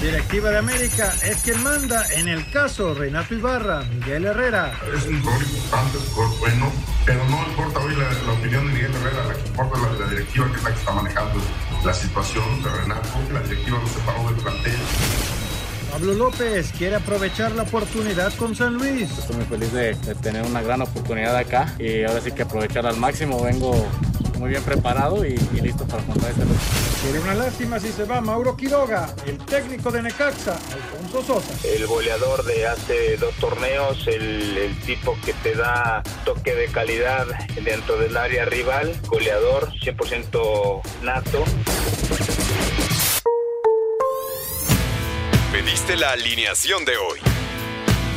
Directiva de América es quien manda en el caso Renato Ibarra, Miguel Herrera. Es un rol importante, es bueno, pero no importa hoy la, opinión de Miguel Herrera, la que importa es la de la directiva que es la que está manejando la situación de Renato, la directiva lo separó del plantel. Pablo López quiere aprovechar la oportunidad con San Luis. Estoy muy feliz de, de tener una gran oportunidad acá y ahora sí que aprovecharla al máximo. Vengo muy bien preparado y, listo para contar este Sería una lástima si se va Mauro Quiroga, el técnico de Necaxa, Alfonso Sosa. El goleador de hace dos torneos, el, el tipo que te da toque de calidad dentro del área rival, goleador 100% nato. Pediste la alineación de hoy.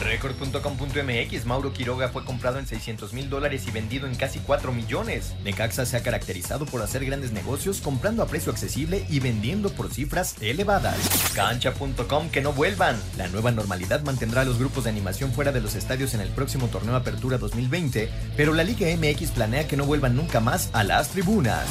Record.com.mx, Mauro Quiroga fue comprado en 600 mil dólares y vendido en casi 4 millones. Necaxa se ha caracterizado por hacer grandes negocios comprando a precio accesible y vendiendo por cifras elevadas. Cancha.com, que no vuelvan. La nueva normalidad mantendrá a los grupos de animación fuera de los estadios en el próximo torneo Apertura 2020, pero la Liga MX planea que no vuelvan nunca más a las tribunas.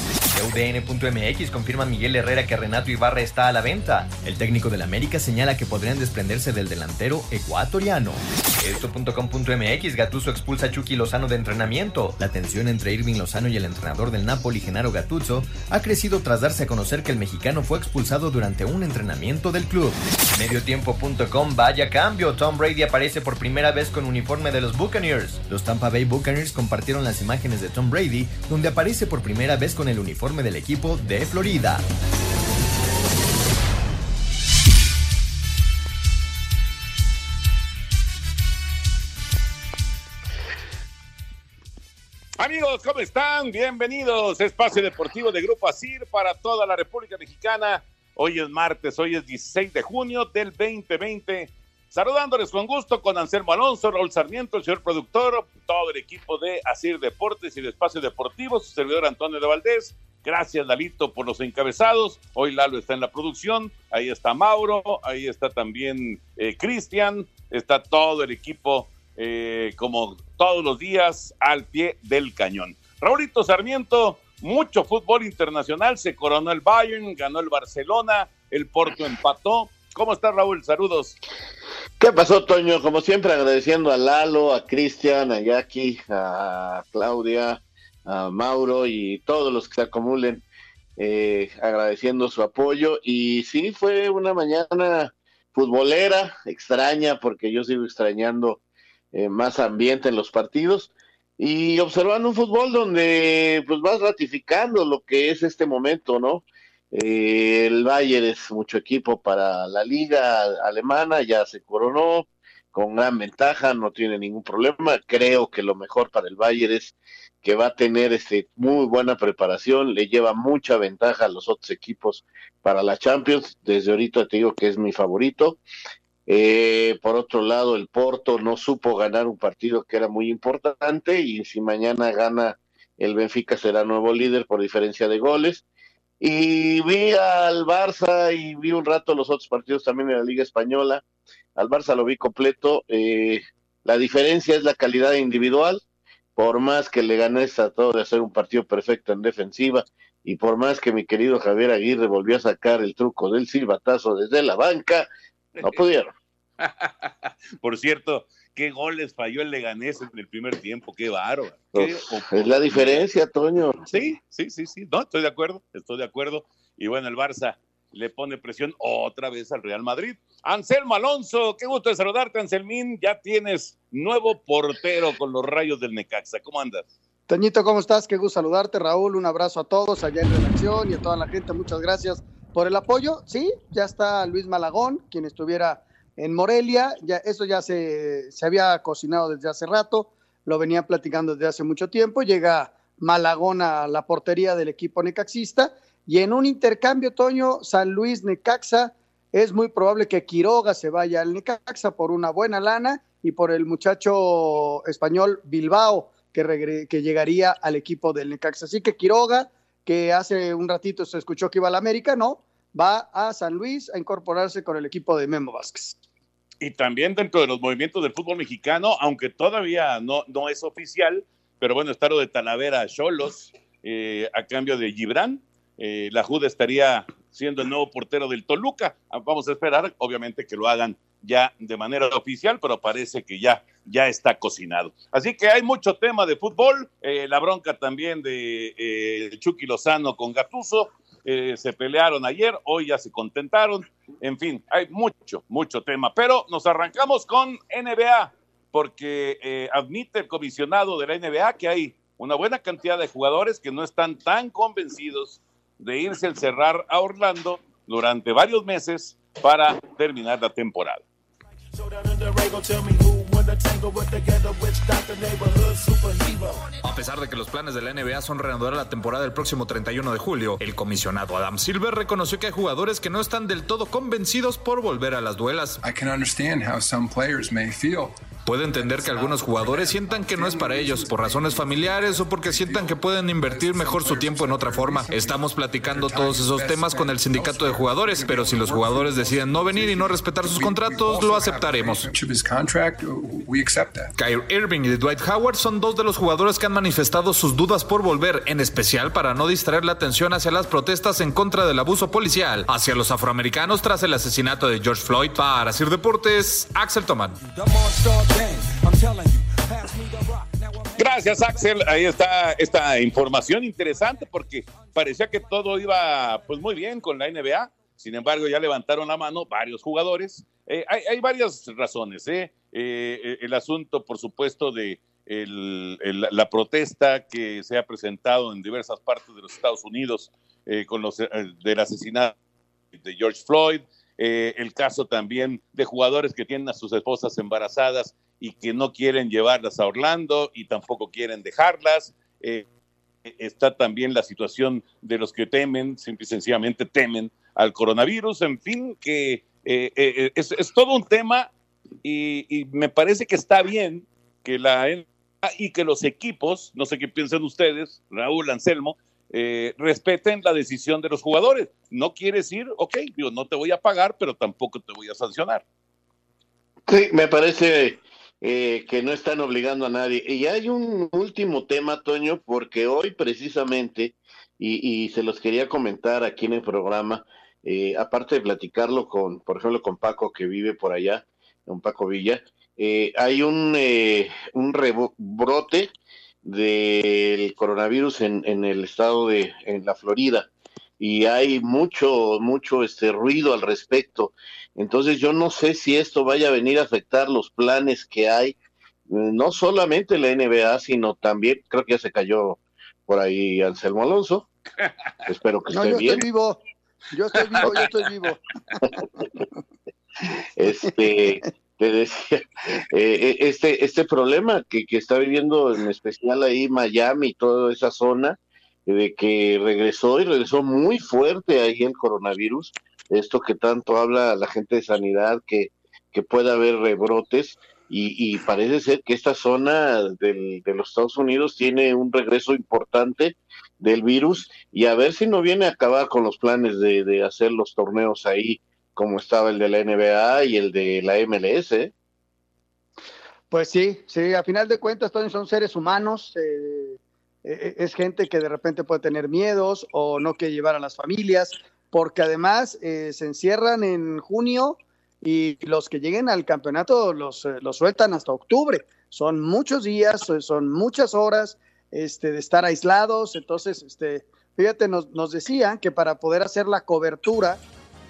UDN.mx confirma Miguel Herrera que Renato Ibarra está a la venta. El técnico del América señala que podrían desprenderse del delantero ecuatoriano. Esto.com.mx Gattuso expulsa a Chucky Lozano de entrenamiento. La tensión entre Irving Lozano y el entrenador del Napoli, Genaro Gattuso, ha crecido tras darse a conocer que el mexicano fue expulsado durante un entrenamiento del club. Mediotiempo.com Vaya cambio. Tom Brady aparece por primera vez con uniforme de los Buccaneers. Los Tampa Bay Buccaneers compartieron las imágenes de Tom Brady, donde aparece por primera vez con el uniforme del equipo de Florida. Amigos, ¿cómo están? Bienvenidos. Espacio Deportivo de Grupo ASIR para toda la República Mexicana. Hoy es martes, hoy es 16 de junio del 2020. Saludándoles con gusto con Anselmo Alonso, Raúl Sarmiento, el señor productor, todo el equipo de ASIR Deportes y de Espacio Deportivo, su servidor Antonio de Valdés. Gracias, Lalito, por los encabezados. Hoy Lalo está en la producción, ahí está Mauro, ahí está también eh, Cristian, está todo el equipo eh, como todos los días al pie del cañón. Raulito Sarmiento, mucho fútbol internacional, se coronó el Bayern, ganó el Barcelona, el Porto empató. ¿Cómo está Raúl? Saludos. ¿Qué pasó, Toño? Como siempre, agradeciendo a Lalo, a Cristian, a Jackie, a Claudia, a Mauro y todos los que se acumulen, eh, agradeciendo su apoyo. Y sí, fue una mañana futbolera, extraña, porque yo sigo extrañando eh, más ambiente en los partidos y observando un fútbol donde pues vas ratificando lo que es este momento, ¿no? Eh, el Bayern es mucho equipo para la liga alemana, ya se coronó con gran ventaja, no tiene ningún problema. Creo que lo mejor para el Bayern es que va a tener este muy buena preparación, le lleva mucha ventaja a los otros equipos para la Champions. Desde ahorita te digo que es mi favorito eh, por otro lado, el Porto no supo ganar un partido que era muy importante y si mañana gana el Benfica será nuevo líder por diferencia de goles. Y vi al Barça y vi un rato los otros partidos también en la Liga Española. Al Barça lo vi completo. Eh, la diferencia es la calidad individual. Por más que le gané trató de hacer un partido perfecto en defensiva y por más que mi querido Javier Aguirre volvió a sacar el truco del silbatazo desde la banca, no pudieron. Por cierto, qué goles falló el Leganés en el primer tiempo, qué bárbaro. es la diferencia, Toño. Sí, sí, sí, sí, no, estoy de acuerdo, estoy de acuerdo. Y bueno, el Barça le pone presión otra vez al Real Madrid. Anselmo Alonso, qué gusto de saludarte, Anselmín. Ya tienes nuevo portero con los rayos del Necaxa. ¿Cómo andas? Toñito, ¿cómo estás? Qué gusto saludarte, Raúl. Un abrazo a todos allá en redacción y a toda la gente. Muchas gracias por el apoyo. Sí, ya está Luis Malagón, quien estuviera en Morelia, ya, eso ya se, se había cocinado desde hace rato, lo venían platicando desde hace mucho tiempo, llega Malagón a la portería del equipo necaxista. Y en un intercambio, Toño, San Luis Necaxa, es muy probable que Quiroga se vaya al Necaxa por una buena lana y por el muchacho español Bilbao que, que llegaría al equipo del Necaxa. Así que Quiroga, que hace un ratito se escuchó que iba al América, no, va a San Luis a incorporarse con el equipo de Memo Vázquez. Y también dentro de los movimientos del fútbol mexicano, aunque todavía no, no es oficial, pero bueno, está lo de Talavera a Cholos eh, a cambio de Gibran. Eh, la Juda estaría siendo el nuevo portero del Toluca. Vamos a esperar, obviamente, que lo hagan ya de manera oficial, pero parece que ya, ya está cocinado. Así que hay mucho tema de fútbol, eh, la bronca también de eh, Chucky Lozano con Gatuso, eh, se pelearon ayer, hoy ya se contentaron, en fin, hay mucho, mucho tema, pero nos arrancamos con NBA, porque admite el comisionado de la NBA que hay una buena cantidad de jugadores que no están tan convencidos de irse al cerrar a Orlando durante varios meses para terminar la temporada. A pesar de que los planes de la NBA son reanudar la temporada el próximo 31 de julio, el comisionado Adam Silver reconoció que hay jugadores que no están del todo convencidos por volver a las duelas. I can understand how some players may feel Puede entender que algunos jugadores sientan que no es para ellos, por razones familiares o porque sientan que pueden invertir mejor su tiempo en otra forma. Estamos platicando todos esos temas con el sindicato de jugadores, pero si los jugadores deciden no venir y no respetar sus contratos, lo aceptaremos. Kyrie Irving y Dwight Howard son dos de los jugadores que han manifestado sus dudas por volver, en especial para no distraer la atención hacia las protestas en contra del abuso policial hacia los afroamericanos tras el asesinato de George Floyd. Para Sir Deportes, Axel Toman. Gracias, Axel. Ahí está esta información interesante porque parecía que todo iba pues muy bien con la NBA. Sin embargo, ya levantaron la mano varios jugadores. Eh, hay, varias razones. ¿eh? Eh, el asunto, por supuesto, de la protesta que se ha presentado en diversas partes de los Estados Unidos con los del asesinato de George Floyd. el caso también de jugadores que tienen a sus esposas embarazadas y que no quieren llevarlas a Orlando y tampoco quieren dejarlas. Eh, está también la situación de los que temen, simple y sencillamente temen al coronavirus, en fin, que eh, eh, es, todo un tema y, me parece que está bien que la y que los equipos, no sé qué piensan ustedes, Raúl Anselmo, respeten la decisión de los jugadores. No quieres ir, ok, digo, no te voy a pagar, pero tampoco te voy a sancionar. Sí, me parece eh, que no están obligando a nadie. Y hay un último tema, Toño, porque hoy precisamente, y, se los quería comentar aquí en el programa, eh, aparte de platicarlo con, por ejemplo, con Paco que vive por allá, con Paco Villa, eh, hay un, un rebrote del coronavirus en, en el estado de en la Florida y hay mucho mucho este ruido al respecto entonces yo no sé si esto vaya a venir a afectar los planes que hay, no solamente la NBA, sino también, creo que ya se cayó por ahí Anselmo Alonso. Espero que esté yo bien. Estoy vivo. Yo estoy vivo, yo estoy vivo. este, te decía, eh, este, este problema que, que está viviendo en especial ahí Miami y toda esa zona, de que regresó y regresó muy fuerte ahí el coronavirus, esto que tanto habla la gente de sanidad, que, que pueda haber rebrotes, y, parece ser que esta zona de los Estados Unidos tiene un regreso importante del virus, y a ver si no viene a acabar con los planes de, de hacer los torneos ahí, como estaba el de la NBA y el de la MLS. ¿eh? Pues sí, sí, a final de cuentas todos son seres humanos, eh, es gente que de repente puede tener miedos o no quiere llevar a las familias, porque además eh, se encierran en junio y los que lleguen al campeonato los, eh, los sueltan hasta octubre. Son muchos días, son muchas horas este, de estar aislados. Entonces, este, fíjate, nos, nos decían que para poder hacer la cobertura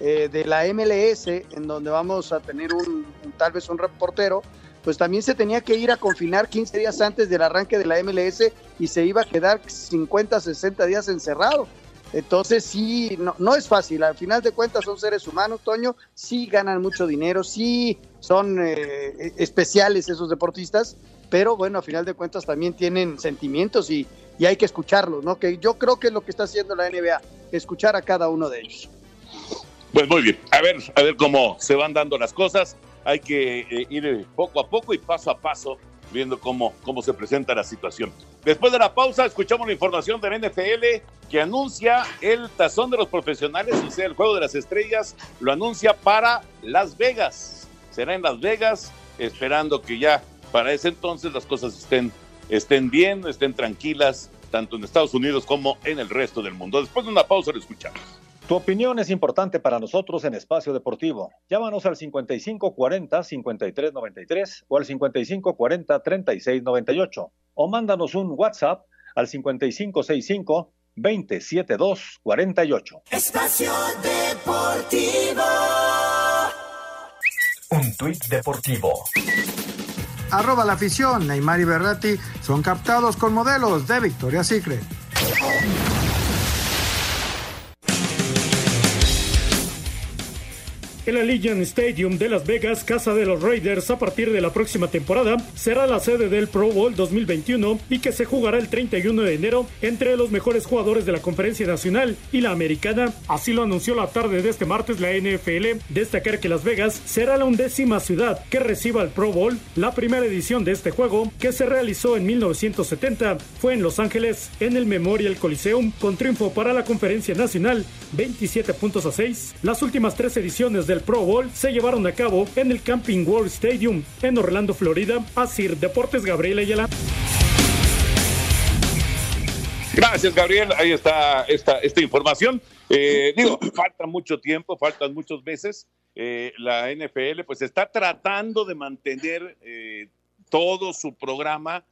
eh, de la MLS, en donde vamos a tener un, tal vez un reportero, pues también se tenía que ir a confinar 15 días antes del arranque de la MLS y se iba a quedar 50, 60 días encerrado. Entonces sí, no, no es fácil, al final de cuentas son seres humanos, Toño, sí ganan mucho dinero, sí son eh, especiales esos deportistas, pero bueno, a final de cuentas también tienen sentimientos y, y hay que escucharlos, ¿no? Que yo creo que es lo que está haciendo la NBA, escuchar a cada uno de ellos. Pues muy bien, a ver, a ver cómo se van dando las cosas. Hay que eh, ir poco a poco y paso a paso viendo cómo, cómo se presenta la situación. Después de la pausa, escuchamos la información del NFL que anuncia el tazón de los profesionales, o sea, el juego de las estrellas, lo anuncia para Las Vegas. Será en Las Vegas, esperando que ya para ese entonces las cosas estén, estén bien, estén tranquilas, tanto en Estados Unidos como en el resto del mundo. Después de una pausa, lo escuchamos. Tu opinión es importante para nosotros en Espacio Deportivo. Llámanos al 5540-5393 o al 5540-3698 o mándanos un WhatsApp al 5565-27248. Espacio Deportivo. Un tuit deportivo. Arroba la afición, Neymar y Berratti son captados con modelos de Victoria's Secret. El Allegiant Stadium de Las Vegas, casa de los Raiders a partir de la próxima temporada, será la sede del Pro Bowl 2021 y que se jugará el 31 de enero entre los mejores jugadores de la Conferencia Nacional y la Americana. Así lo anunció la tarde de este martes la NFL. Destacar que Las Vegas será la undécima ciudad que reciba el Pro Bowl. La primera edición de este juego, que se realizó en 1970, fue en Los Ángeles, en el Memorial Coliseum, con triunfo para la Conferencia Nacional, 27 puntos a 6. Las últimas tres ediciones del Pro Bowl se llevaron a cabo en el Camping World Stadium en Orlando, Florida. Así, Deportes Gabriel Ayala. Gracias, Gabriel. Ahí está esta, información. Eh, digo, falta mucho tiempo, faltan muchos meses. Eh, la NFL pues está tratando de mantener eh, todo su programa,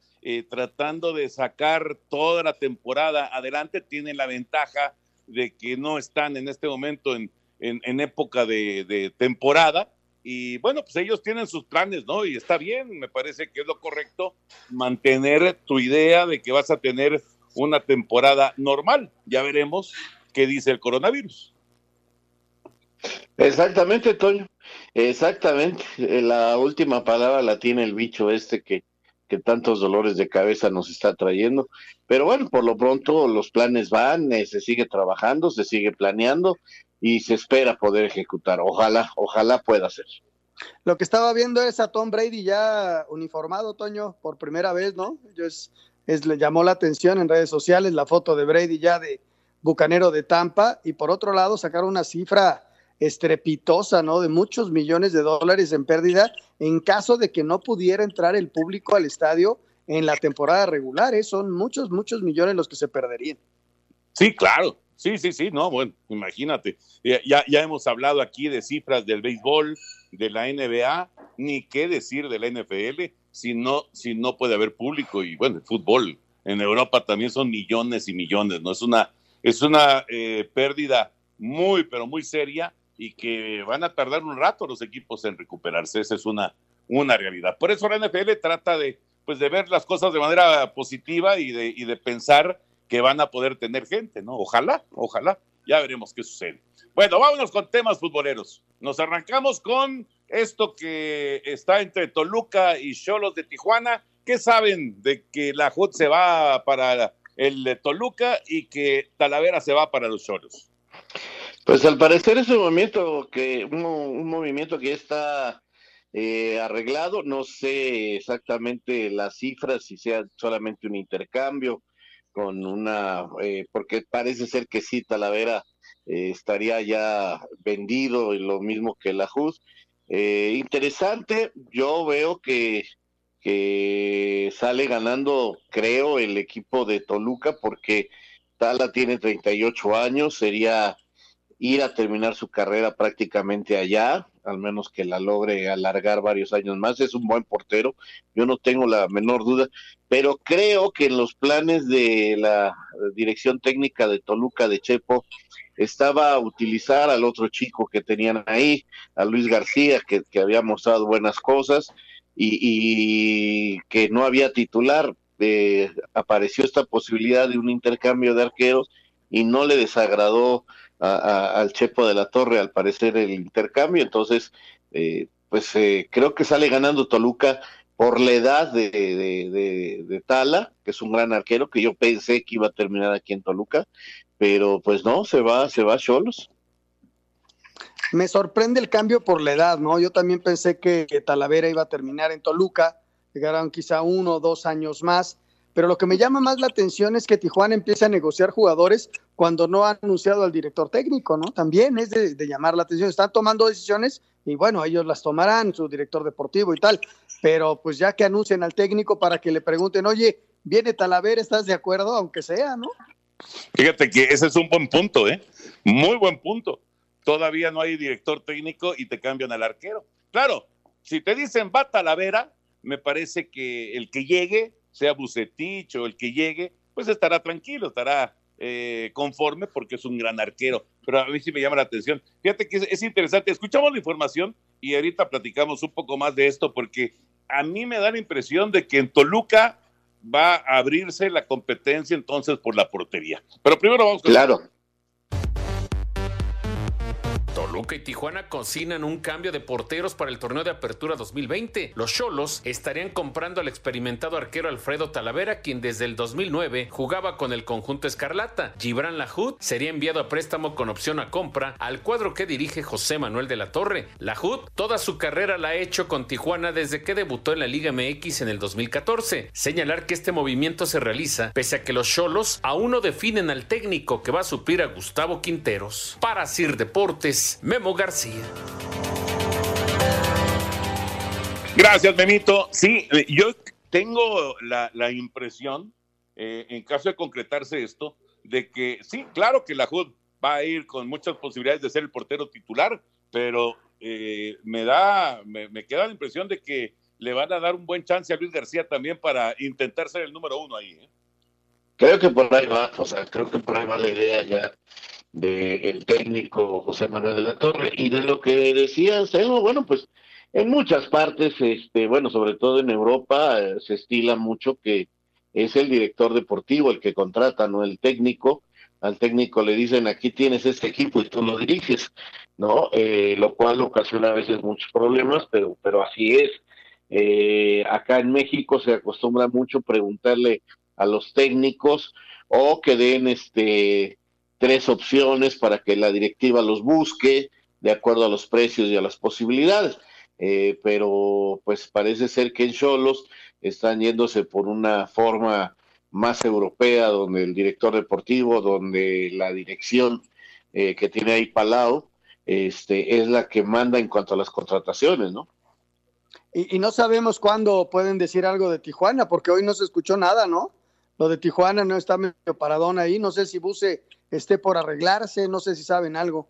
tratando de sacar toda la temporada adelante. Tienen la ventaja de que no están en este momento en, en, época de, temporada. Y bueno, pues ellos tienen sus planes, ¿no? Y está bien, me parece que es lo correcto mantener tu idea de que vas a tener una temporada normal. Ya veremos qué dice el coronavirus. Exactamente, Toño. Exactamente. La última palabra la tiene el bicho este que, que tantos dolores de cabeza nos está trayendo. Pero bueno, por lo pronto los planes van, eh, se sigue trabajando, se sigue planeando y se espera poder ejecutar. Ojalá, ojalá pueda ser. Lo que estaba viendo es a Tom Brady ya uniformado, Toño, por primera vez, ¿no? Es, es, le llamó la atención en redes sociales la foto de Brady ya de bucanero de Tampa y por otro lado sacaron una cifra estrepitosa, ¿no? De muchos millones de dólares en pérdida en caso de que no pudiera entrar el público al estadio en la temporada regular, ¿eh? Son muchos, muchos millones los que se perderían. Sí, claro, Sí, sí, sí, no, bueno, imagínate. Ya, ya hemos hablado aquí de cifras del béisbol, de la NBA, ni qué decir de la NFL si no, si no puede haber público. Y bueno, el fútbol en Europa también son millones y millones, ¿no? Es una, es una eh, pérdida muy, pero muy seria y que van a tardar un rato los equipos en recuperarse. Esa es una, una realidad. Por eso la NFL trata de, pues, de ver las cosas de manera positiva y de, y de pensar que van a poder tener gente, ¿no? Ojalá, ojalá. Ya veremos qué sucede. Bueno, vámonos con temas futboleros. Nos arrancamos con esto que está entre Toluca y Cholos de Tijuana. ¿Qué saben de que la HUD se va para el Toluca y que Talavera se va para los Cholos? Pues al parecer es un movimiento que, un, movimiento que está eh, arreglado. No sé exactamente las cifras, si sea solamente un intercambio con una, eh, porque parece ser que sí, Talavera eh, estaría ya vendido y lo mismo que la JUS. Eh, interesante, yo veo que, que sale ganando, creo, el equipo de Toluca, porque Tala tiene 38 años, sería ir a terminar su carrera prácticamente allá, al menos que la logre alargar varios años más. Es un buen portero, yo no tengo la menor duda, pero creo que en los planes de la dirección técnica de Toluca de Chepo estaba utilizar al otro chico que tenían ahí, a Luis García, que, había mostrado buenas cosas y, que no había titular. Eh, apareció esta posibilidad de un intercambio de arqueros y no le desagradó al Chepo de la Torre, al parecer, el intercambio. Entonces, eh, pues eh, creo que sale ganando Toluca, por la edad de, de, de, Tala, que es un gran arquero, que yo pensé que iba a terminar aquí en Toluca, pero pues no, se va, se va a Cholos. Me sorprende el cambio por la edad, ¿no? Yo también pensé que, Talavera iba a terminar en Toluca, llegaron quizá uno o dos años más, pero lo que me llama más la atención es que Tijuana empieza a negociar jugadores cuando no ha anunciado al director técnico, ¿no? También es de, llamar la atención, están tomando decisiones y bueno, ellos las tomarán, su director deportivo y tal, pero pues ya que anuncien al técnico para que le pregunten, oye, viene Talavera, ¿estás de acuerdo? Aunque sea, ¿no? Fíjate que ese es un buen punto, ¿eh? Muy buen punto. Todavía no hay director técnico y te cambian al arquero. Claro, si te dicen va Talavera, me parece que el que llegue, sea Bucetich o el que llegue, pues estará tranquilo, estará eh, conforme porque es un gran arquero. Pero a mí sí me llama la atención. Fíjate que es, interesante. Escuchamos la información y ahorita platicamos un poco más de esto porque a mí me da la impresión de que en Toluca va a abrirse la competencia entonces por la portería. Pero primero vamos con... Claro. Toluca y Tijuana cocinan un cambio de porteros para el torneo de apertura 2020. Los Cholos estarían comprando al experimentado arquero Alfredo Talavera, quien desde el 2009 jugaba con el conjunto Escarlata. Gibran Lahoud sería enviado a préstamo con opción a compra al cuadro que dirige José Manuel de la Torre. Lahoud toda su carrera la ha hecho con Tijuana desde que debutó en la Liga MX en el 2014. Señalar que este movimiento se realiza pese a que los Cholos aún no definen al técnico que va a suplir a Gustavo Quinteros. Para Sir Deportes, Memo García. Gracias, Memito. Sí, eh, yo tengo la, impresión, eh, en caso de concretarse esto, de que sí, claro que la HUD va a ir con muchas posibilidades de ser el portero titular, pero eh, me da, me, me, queda la impresión de que le van a dar un buen chance a Luis García también para intentar ser el número uno ahí. Creo que por ahí va, o sea, creo que por ahí va la idea ya del técnico José Manuel de la Torre y de lo que decía bueno, pues en muchas partes, este, bueno, sobre todo en Europa, eh, se estila mucho que es el director deportivo el que contrata, no el técnico. Al técnico le dicen, aquí tienes este equipo y tú lo diriges, ¿no? Eh, lo cual ocasiona a veces muchos problemas, pero, pero así es. Eh, acá en México se acostumbra mucho preguntarle a los técnicos o que den este tres opciones para que la directiva los busque de acuerdo a los precios y a las posibilidades. Eh, pero pues parece ser que en Cholos están yéndose por una forma más europea, donde el director deportivo, donde la dirección eh, que tiene ahí Palau, este, es la que manda en cuanto a las contrataciones, ¿no? Y, no sabemos cuándo pueden decir algo de Tijuana, porque hoy no se escuchó nada, ¿no? Lo de Tijuana no está medio paradón ahí, no sé si Buse esté por arreglarse, no sé si saben algo.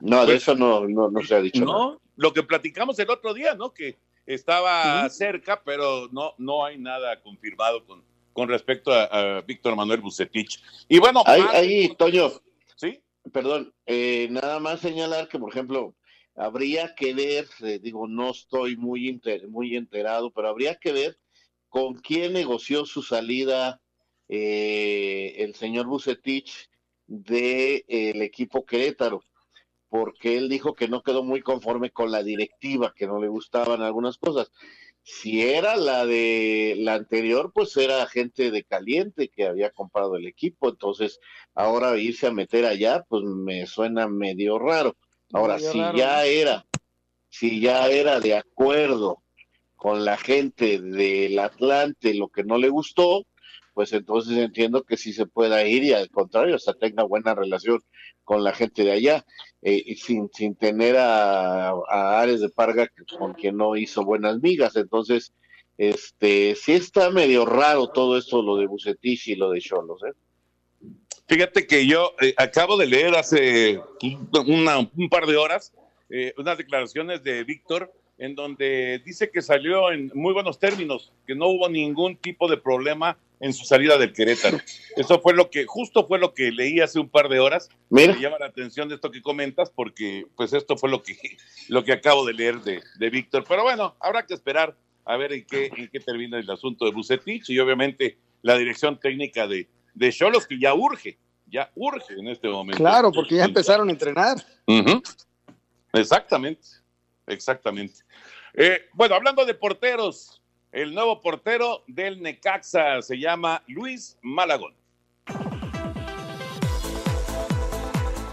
No, de pues, eso no, no, se ha dicho. No, lo que platicamos el otro día, ¿no? Que estaba cerca, pero no, no hay nada confirmado con, con respecto a, Víctor Manuel Bucetich. Y bueno, ahí, ahí Toño. Sí. Perdón, eh, nada más señalar que, por ejemplo, habría que ver, eh, digo, no estoy muy, muy enterado, pero habría que ver con quién negoció su salida eh, el señor Bucetich del el equipo Querétaro, porque él dijo que no quedó muy conforme con la directiva, que no le gustaban algunas cosas. Si era la de la anterior, pues era gente de caliente que había comprado el equipo, entonces ahora irse a meter allá, pues me suena medio raro. Ahora, si ya era, si ya era de acuerdo con la gente del Atlante lo que no le gustó, pues entonces entiendo que sí se pueda ir y al contrario, hasta tenga buena relación con la gente de allá, eh, y sin, sin tener a, Ares de Parga con quien no hizo buenas migas. Entonces, este sí está medio raro todo esto, lo de Bucetich y lo de Cholos. ¿eh? Fíjate que yo eh, acabo de leer hace un par de horas unas declaraciones de Víctor en donde dice que salió en muy buenos términos, que no hubo ningún tipo de problema en su salida del Querétaro. Eso fue lo que, justo fue lo que leí hace un par de horas. Me llama la atención de esto que comentas, porque pues esto fue lo que, lo que acabo de leer de, de Víctor. Pero bueno, habrá que esperar a ver en qué, en qué termina el asunto de Bucetich y obviamente la dirección técnica de, de Cholos, que ya urge, ya urge en este momento. Claro, porque ya empezaron a entrenar. Exactamente, exactamente. Eh, bueno, hablando de porteros, el nuevo portero del Necaxa se llama Luis Malagón.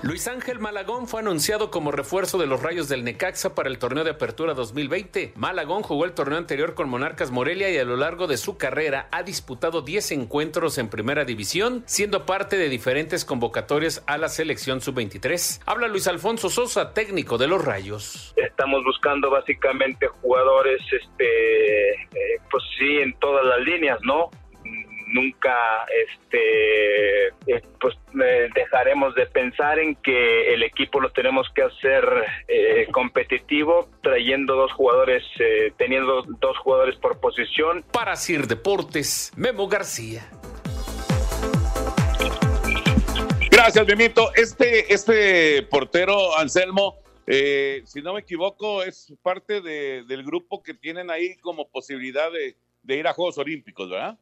Luis Ángel Malagón fue anunciado como refuerzo de los Rayos del Necaxa para el torneo de apertura 2020. Malagón jugó el torneo anterior con Monarcas Morelia y a lo largo de su carrera ha disputado 10 encuentros en primera división, siendo parte de diferentes convocatorias a la selección sub-23. Habla Luis Alfonso Sosa, técnico de los Rayos. Estamos buscando básicamente jugadores, este, eh, pues sí, en todas las líneas, ¿no? Nunca este eh, pues dejaremos de pensar en que el equipo lo tenemos que hacer eh, competitivo trayendo dos jugadores eh, teniendo dos jugadores por posición para Sir Deportes Memo García Gracias, Benito. Este, este portero, Anselmo, si no me equivoco, es parte del grupo que tienen ahí como posibilidad de, de ir a Juegos Olímpicos, ¿verdad?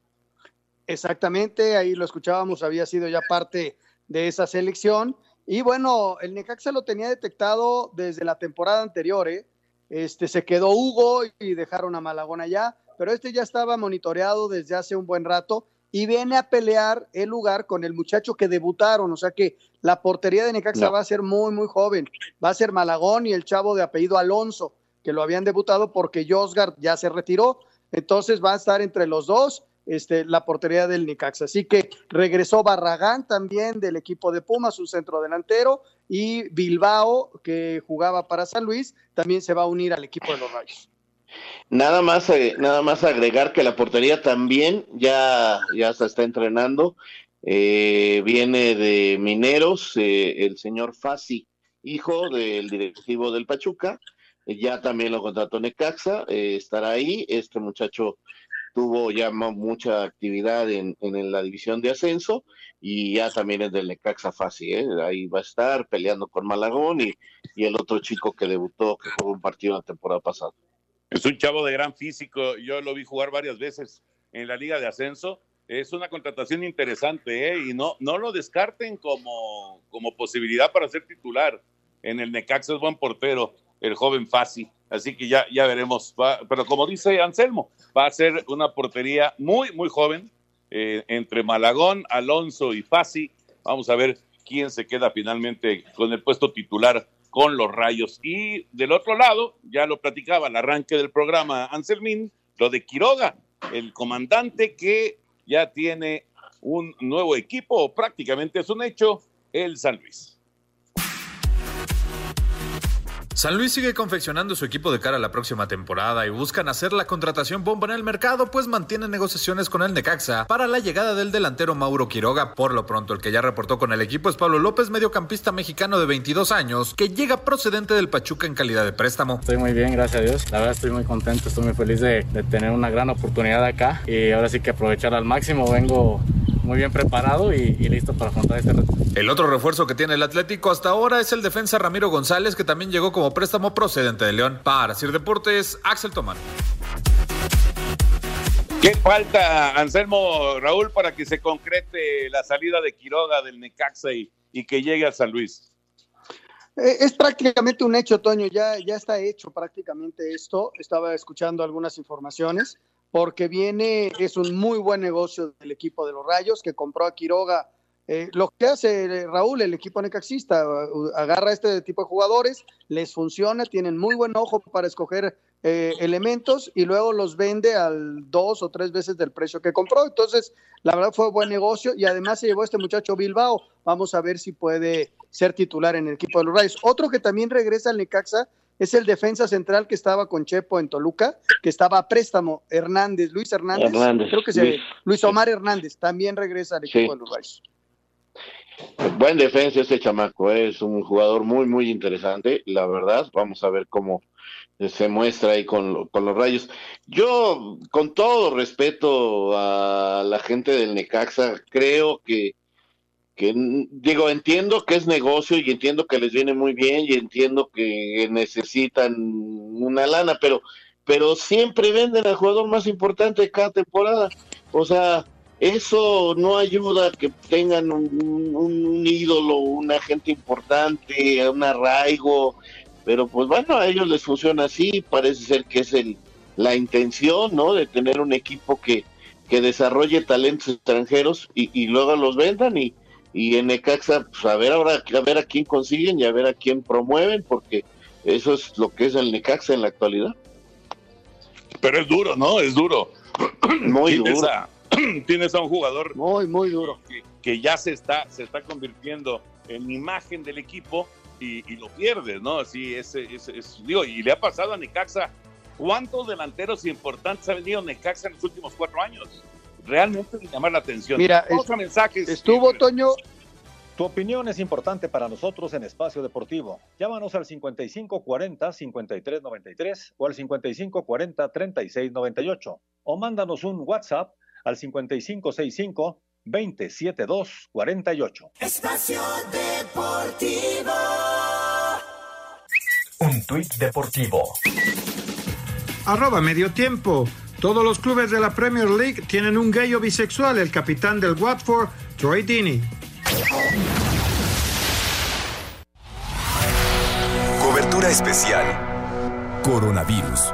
Exactamente, ahí lo escuchábamos, había sido ya parte de esa selección. Y bueno, el Necaxa lo tenía detectado desde la temporada anterior, ¿eh? Este, se quedó Hugo y dejaron a Malagón allá, pero este ya estaba monitoreado desde hace un buen rato y viene a pelear el lugar con el muchacho que debutaron, o sea que la portería de Necaxa va a ser muy, muy joven, va a ser Malagón y el chavo de apellido Alonso, que lo habían debutado porque Josgard ya se retiró, entonces va a estar entre los dos este, la portería del Nicax. Así que regresó Barragán también del equipo de Pumas, un centro delantero, y Bilbao, que jugaba para San Luis, también se va a unir al equipo de los Rayos. Nada más, eh, nada más agregar que la portería también ya, ya se está entrenando. Eh, viene de Mineros, eh, el señor Fasi, hijo del directivo del Pachuca. ya también lo contrató Necaxa, estará ahí. Este muchacho tuvo ya mucha actividad en, la división de ascenso y ya también es del Necaxa Fácil, ¿eh? ahí va a estar peleando con Malagón y, y el otro chico que debutó, que jugó un partido la temporada pasada. Es un chavo de gran físico, yo lo vi jugar varias veces en la liga de ascenso, es una contratación interesante ¿eh? y no, no lo descarten como, como posibilidad para ser titular. En el Necaxa es buen portero, el joven Fasi. Así que ya, ya veremos. pero como dice Anselmo, va a ser una portería muy, muy joven eh, entre Malagón, Alonso y Fasi. Vamos a ver quién se queda finalmente con el puesto titular con los rayos. Y del otro lado, ya lo platicaba al arranque del programa Anselmín, lo de Quiroga, el comandante que ya tiene un nuevo equipo, prácticamente es un hecho, el San Luis. San Luis sigue confeccionando su equipo de cara a la próxima temporada y buscan hacer la contratación bomba en el mercado, pues mantienen negociaciones con el Necaxa para la llegada del delantero Mauro Quiroga. Por lo pronto, el que ya reportó con el equipo es Pablo López, mediocampista mexicano de 22 años, que llega procedente del Pachuca en calidad de préstamo. Estoy muy bien, gracias a Dios. La verdad estoy muy contento, estoy muy feliz de, de tener una gran oportunidad acá y ahora sí que aprovechar al máximo. Vengo muy bien preparado y, listo para afrontar este reto. El otro refuerzo que tiene el Atlético hasta ahora es el defensa Ramiro González, que también llegó como préstamo procedente de León. Para Sir Deportes, Axel Tomán. ¿Qué falta, Anselmo Raúl, para que se concrete la salida de Quiroga del Necaxa y, que llegue a San Luis? Eh, es prácticamente un hecho, Toño, ya, ya está hecho prácticamente esto. Estaba escuchando algunas informaciones porque viene, es un muy buen negocio del equipo de los Rayos que compró a Quiroga. Eh, lo que hace eh, Raúl, el equipo necaxista, agarra este tipo de jugadores, les funciona, tienen muy buen ojo para escoger eh, elementos y luego los vende al dos o tres veces del precio que compró. Entonces, la verdad fue buen negocio y además se llevó este muchacho Bilbao. Vamos a ver si puede ser titular en el equipo de los Rayos. Otro que también regresa al Necaxa es el defensa central que estaba con Chepo en Toluca, que estaba a préstamo, Hernández, Luis Hernández, creo que Luis, Luis Omar Hernández, también regresa al equipo de los Rayos. Buen defensa ese chamaco, ¿eh? es un jugador muy, muy interesante, la verdad. Vamos a ver cómo se muestra ahí con, con los rayos. Yo, con todo respeto a la gente del Necaxa, creo que que digo, entiendo que es negocio y entiendo que les viene muy bien y entiendo que necesitan una lana, pero, pero siempre venden al jugador más importante cada temporada. O sea, eso no ayuda a que tengan un, un, ídolo, una gente importante, un arraigo. pero pues bueno, a ellos les funciona así, parece ser que es el, la intención, ¿no? De tener un equipo que, que desarrolle talentos extranjeros y, y luego los vendan y, y en Necaxa, pues a ver ahora, a ver a quién consiguen y a ver a quién promueven, porque eso es lo que es el Necaxa en la actualidad. Pero es duro, ¿no? Es duro. Muy tienes duro. A, tienes a un jugador muy, muy duro. Que, que, ya se está, se está convirtiendo en imagen del equipo y, y lo pierdes, ¿no? Así es, es, es, digo, y le ha pasado a Necaxa. ¿Cuántos delanteros importantes ha venido Necaxa en los últimos cuatro años? Realmente de llamar la atención. Mira, Vamos a mensajes. Estuvo, Toño, Tu opinión es importante para nosotros en Espacio Deportivo. Llámanos al 5540-5393 o al 5540-3698 o mándanos un WhatsApp al 5565-27248. Espacio Deportivo. Un tuit deportivo. Arroba medio tiempo. Todos los clubes de la Premier League tienen un gay o bisexual, el capitán del Watford, Troy Deeney. Cobertura especial. Coronavirus.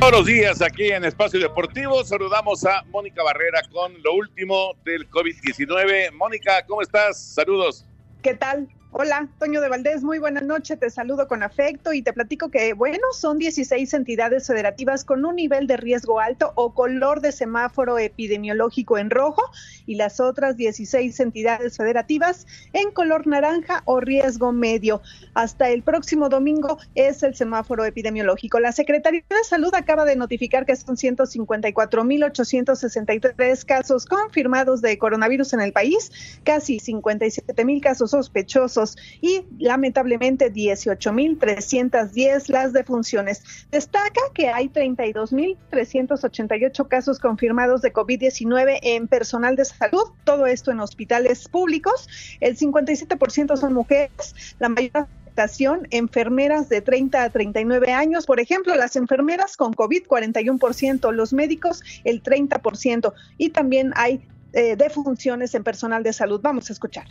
Buenos días aquí en Espacio Deportivo. Saludamos a Mónica Barrera con lo último del COVID-19. Mónica, ¿cómo estás? Saludos. ¿Qué tal? Hola, Toño de Valdés, muy buena noche, te saludo con afecto y te platico que, bueno, son 16 entidades federativas con un nivel de riesgo alto o color de semáforo epidemiológico en rojo y las otras 16 entidades federativas en color naranja o riesgo medio. Hasta el próximo domingo es el semáforo epidemiológico. La Secretaría de Salud acaba de notificar que son 154.863 casos confirmados de coronavirus en el país, casi 57.000 casos sospechosos y lamentablemente 18.310 las defunciones. Destaca que hay 32.388 casos confirmados de COVID-19 en personal de salud, todo esto en hospitales públicos. El 57% son mujeres, la mayor enfermeras de 30 a 39 años, por ejemplo, las enfermeras con COVID 41%, los médicos el 30% y también hay eh, defunciones en personal de salud. Vamos a escuchar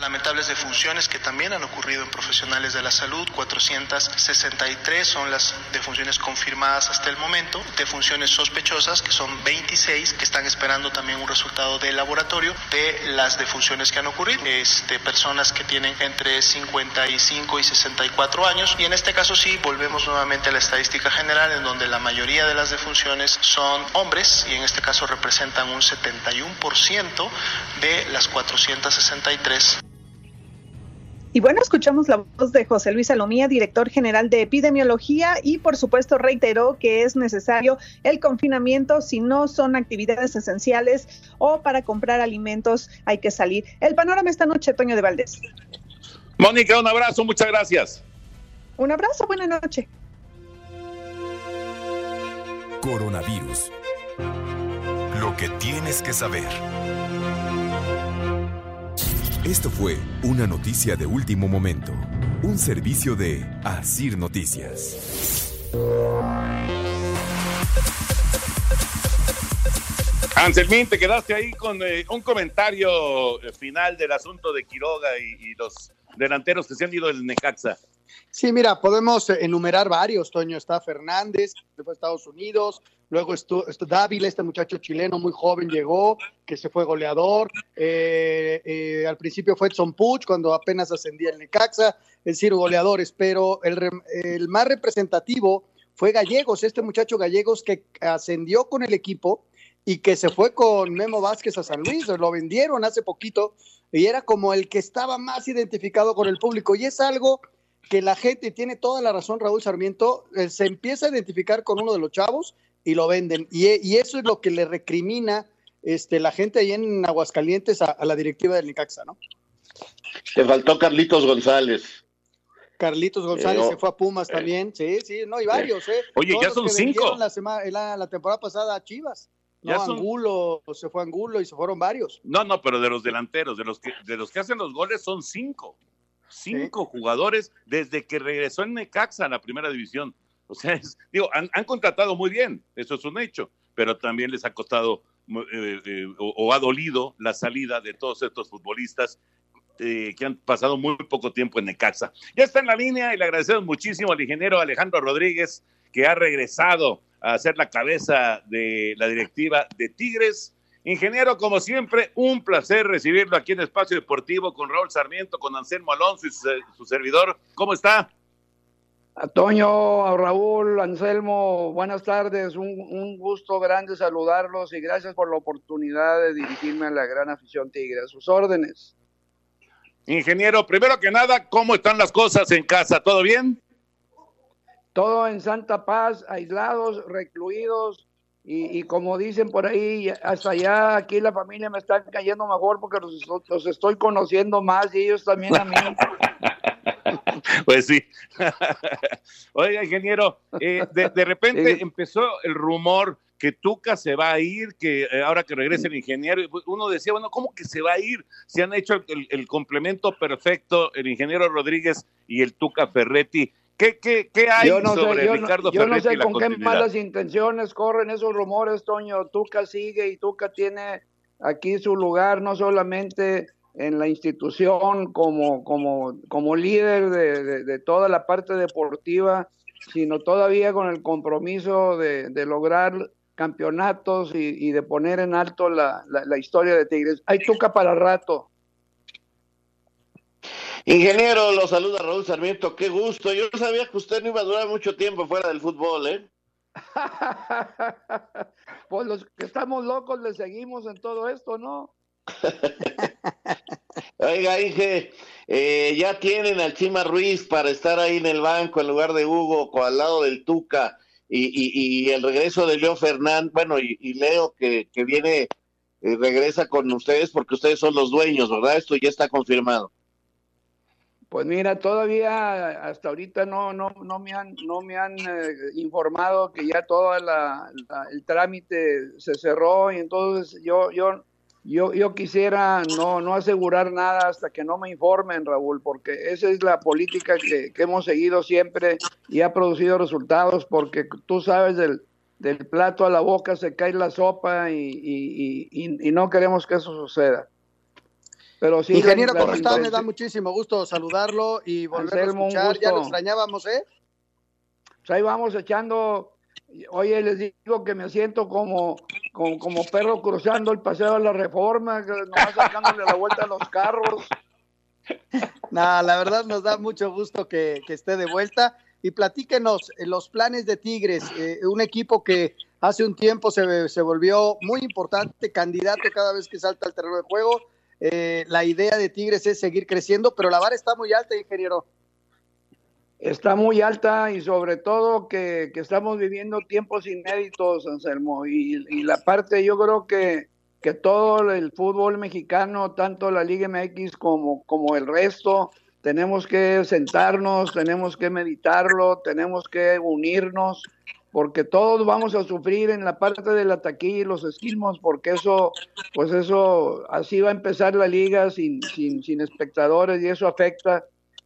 lamentables defunciones que también han ocurrido en profesionales de la salud, 463 son las defunciones confirmadas hasta el momento, defunciones sospechosas que son 26 que están esperando también un resultado de laboratorio de las defunciones que han ocurrido, este, personas que tienen entre 55 y 64 años. Y en este caso sí volvemos nuevamente a la estadística general en donde la mayoría de las defunciones son hombres y en este caso representan un 71% de las 463 y bueno, escuchamos la voz de José Luis Salomía, director general de epidemiología, y por supuesto reiteró que es necesario el confinamiento si no son actividades esenciales o para comprar alimentos hay que salir. El panorama esta noche, Toño de Valdés. Mónica, un abrazo, muchas gracias. Un abrazo, buena noche. Coronavirus. Lo que tienes que saber. Esto fue una noticia de último momento, un servicio de Asir Noticias. Anselmín, te quedaste ahí con eh, un comentario final del asunto de Quiroga y, y, los delanteros que se han ido del Necaxa. Sí, mira, podemos enumerar varios, Toño. Está Fernández, que fue a Estados Unidos, luego estuvo, estuvo Dávila, este muchacho chileno muy joven llegó, que se fue goleador. Eh, eh, al principio fue Edson Puch, cuando apenas ascendía el Necaxa, es decir, goleadores, pero el, el más representativo fue Gallegos, este muchacho Gallegos que ascendió con el equipo y que se fue con Memo Vázquez a San Luis, lo vendieron hace poquito y era como el que estaba más identificado con el público y es algo que la gente tiene toda la razón, Raúl Sarmiento, eh, se empieza a identificar con uno de los chavos y lo venden. Y, y eso es lo que le recrimina este, la gente ahí en Aguascalientes a, a la directiva del Nicaxa, ¿no? Te faltó Carlitos González. Carlitos González eh, se fue a Pumas eh, también, sí, sí, no, hay varios, ¿eh? Oye, Todos ya son cinco. La, semana, la, la, temporada pasada a Chivas. No, ya son... Angulo, se fue Angulo y se fueron varios. No, no, pero de los delanteros, de los que, de los que hacen los goles son cinco cinco ¿Sí? jugadores desde que regresó en Necaxa a la primera división. O sea, digo, han, contratado muy bien, eso es un hecho, pero también les ha costado eh, eh, o, o, ha dolido la salida de todos estos futbolistas eh, que han pasado muy poco tiempo en Necaxa. Ya está en la línea y le agradecemos muchísimo al ingeniero Alejandro Rodríguez, que ha regresado a ser la cabeza de la directiva de Tigres. Ingeniero, como siempre, un placer recibirlo aquí en Espacio Deportivo con Raúl Sarmiento, con Anselmo Alonso y su, servidor. ¿Cómo está? Toño, Raúl, Anselmo, buenas tardes. Un, un, gusto grande saludarlos y gracias por la oportunidad de dirigirme a la gran afición Tigre. A sus órdenes. Ingeniero, primero que nada, ¿cómo están las cosas en casa? ¿Todo bien? Todo en santa paz, aislados, recluidos, y, como dicen por ahí, hasta allá aquí la familia me está cayendo mejor porque los, estoy conociendo más y ellos también a mí. pues sí. Oiga, ingeniero, eh, de, repente empezó el rumor que Tuca se va a ir, que eh, ahora que regrese el ingeniero, pues, uno decía, bueno, ¿cómo que se va a ir? Se han hecho el complemento perfecto el ingeniero Rodríguez y el Tuca Ferretti. ¿Qué, qué, qué hay sobre Ricardo Yo no sé con qué malas intenciones corren esos rumores, Toño. Tuca sigue y Tuca tiene aquí su lugar, no solamente en la institución como, como, como líder de, toda la parte deportiva, sino todavía con el compromiso de, lograr campeonatos y, de poner en alto la, la historia de Tigres. Hay Tuca para rato. Ingeniero, lo saluda Raúl Sarmiento, qué gusto. Yo sabía que usted no iba a durar mucho tiempo fuera del fútbol, ¿eh? pues los que estamos locos le seguimos en todo esto, ¿no? Oiga, dije, eh, ya tienen al Chima Ruiz para estar ahí en el banco en lugar de Hugo, al lado del Tuca, y, el regreso de Leo Fernández, bueno, y, Leo que, viene, eh, regresa con ustedes porque ustedes son los dueños, ¿verdad? Esto ya está confirmado. Pues mira, todavía hasta ahorita no, no, no me han, no me han eh, informado que ya todo el trámite se cerró y entonces yo, yo, yo, yo quisiera no, no asegurar nada hasta que no me informen, Raúl, porque esa es la política que, hemos seguido siempre y ha producido resultados, porque tú sabes del, del plato a la boca se cae la sopa y, y, y, y no queremos que eso suceda. Pero sí, Ingeniero, ¿cómo está? Me da muchísimo gusto saludarlo y volver a escuchar. Ya lo extrañábamos, ¿eh? Pues ahí vamos echando. Oye, les digo que me siento como, como, perro cruzando el paseo de la reforma, nomás sacándole la vuelta a los carros. Nada, la verdad nos da mucho gusto que, esté de vuelta. Y platíquenos eh, los planes de Tigres, eh, un equipo que hace un tiempo se, se volvió muy importante, candidato cada vez que salta al terreno de juego eh, la idea de Tigres es seguir creciendo, pero la vara está muy alta, ingeniero. Está muy alta y sobre todo que, estamos viviendo tiempos inéditos, Anselmo. Y, la parte, yo creo que, que todo el fútbol mexicano, tanto la Liga MX como, como el resto, tenemos que sentarnos, tenemos que meditarlo, tenemos que unirnos porque todos vamos a sufrir en la parte de la taquilla y los esquilmos, porque eso, pues eso, así va a empezar la liga sin, sin, sin espectadores y eso afecta